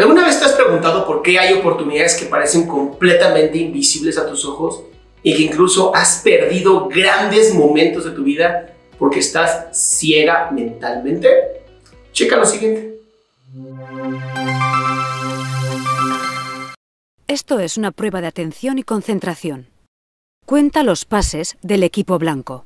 ¿Alguna vez te has preguntado por qué hay oportunidades que parecen completamente invisibles a tus ojos y que incluso has perdido grandes momentos de tu vida porque estás ciega mentalmente? Checa lo siguiente. Esto es una prueba de atención y concentración. Cuenta los pases del equipo blanco.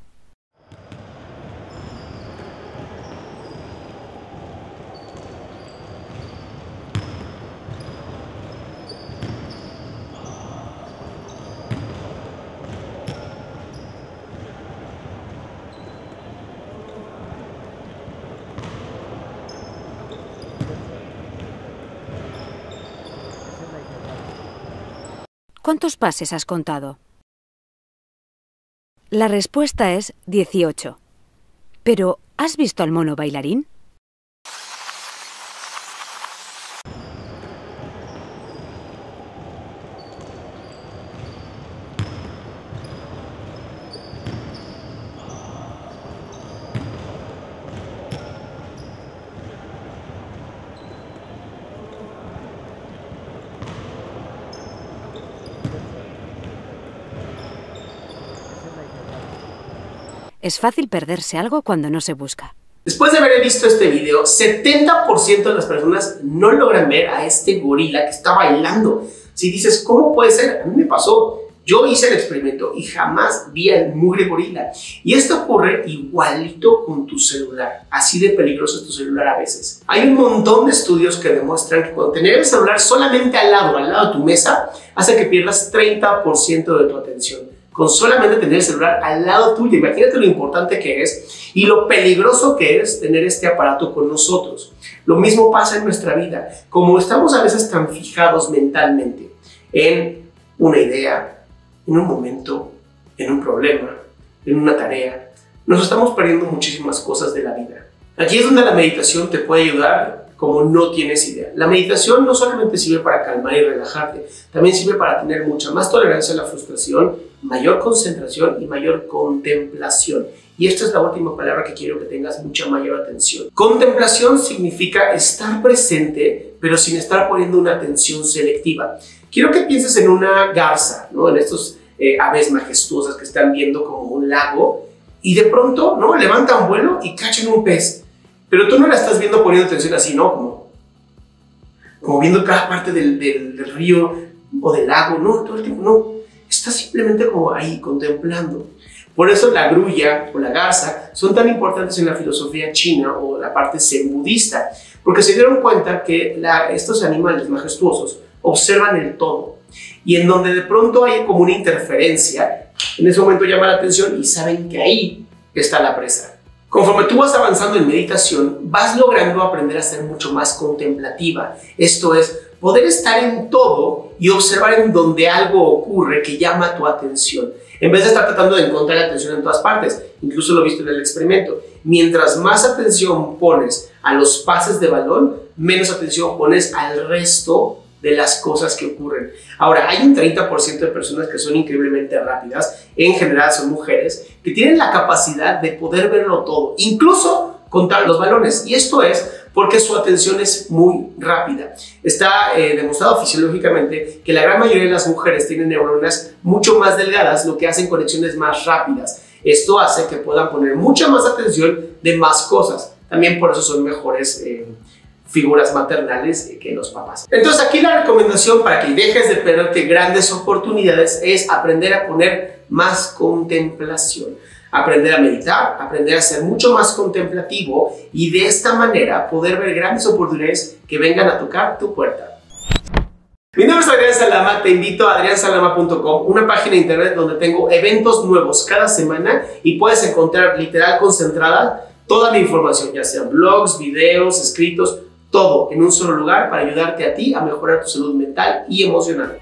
¿Cuántos pases has contado? La respuesta es 18. Pero, ¿has visto al mono bailarín? Es fácil perderse algo cuando no se busca. Después de haber visto este video, 70% de las personas no logran ver a este gorila que está bailando. Si dices, ¿cómo puede ser? A mí me pasó. Yo hice el experimento y jamás vi al mugre gorila. Y esto ocurre igualito con tu celular. Así de peligroso es tu celular a veces. Hay un montón de estudios que demuestran que cuando tener el celular solamente al lado, al lado de tu mesa, hace que pierdas 30% de tu atención con solamente tener el celular al lado tuyo. Imagínate lo importante que es y lo peligroso que es tener este aparato con nosotros. Lo mismo pasa en nuestra vida. Como estamos a veces tan fijados mentalmente en una idea, en un momento, en un problema, en una tarea, nos estamos perdiendo muchísimas cosas de la vida. Aquí es donde la meditación te puede ayudar como no tienes idea. La meditación no solamente sirve para calmar y relajarte, también sirve para tener mucha más tolerancia a la frustración, mayor concentración y mayor contemplación. Y esta es la última palabra que quiero que tengas mucha mayor atención. Contemplación significa estar presente, pero sin estar poniendo una atención selectiva. Quiero que pienses en una garza, ¿no? en estos eh, aves majestuosas que están viendo como un lago, y de pronto ¿no? levantan vuelo y cachan un pez. Pero tú no la estás viendo poniendo atención así, ¿no? Como, como viendo cada parte del, del, del río o del lago, no, todo el tiempo, no. Estás simplemente como ahí contemplando. Por eso la grulla o la garza son tan importantes en la filosofía china o la parte zen budista, porque se dieron cuenta que estos animales majestuosos observan el todo y en donde de pronto hay como una interferencia, en ese momento llama la atención y saben que ahí está la presa. Conforme tú vas avanzando en meditación, vas logrando aprender a ser mucho más contemplativa. Esto es, poder estar en todo y observar en donde algo ocurre que llama tu atención. En vez de estar tratando de encontrar atención en todas partes, incluso lo viste en el experimento. Mientras más atención pones a los pases de balón, menos atención pones al resto de las cosas que ocurren. Ahora, hay un 30% de personas que son increíblemente rápidas, en general son mujeres, que tienen la capacidad de poder verlo todo, incluso contar los balones. Y esto es porque su atención es muy rápida. Está eh, demostrado fisiológicamente que la gran mayoría de las mujeres tienen neuronas mucho más delgadas, lo que hacen conexiones más rápidas. Esto hace que puedan poner mucha más atención de más cosas. También por eso son mejores eh, figuras maternales que los papás. Entonces aquí la recomendación para que dejes de perderte grandes oportunidades es aprender a poner más contemplación, aprender a meditar, aprender a ser mucho más contemplativo y de esta manera poder ver grandes oportunidades que vengan a tocar tu puerta. Mi nombre es Adrián Salama, te invito a adriansalama.com, una página de internet donde tengo eventos nuevos cada semana y puedes encontrar literal concentrada toda mi información, ya sean blogs, videos, escritos, todo en un solo lugar para ayudarte a ti a mejorar tu salud mental y emocional.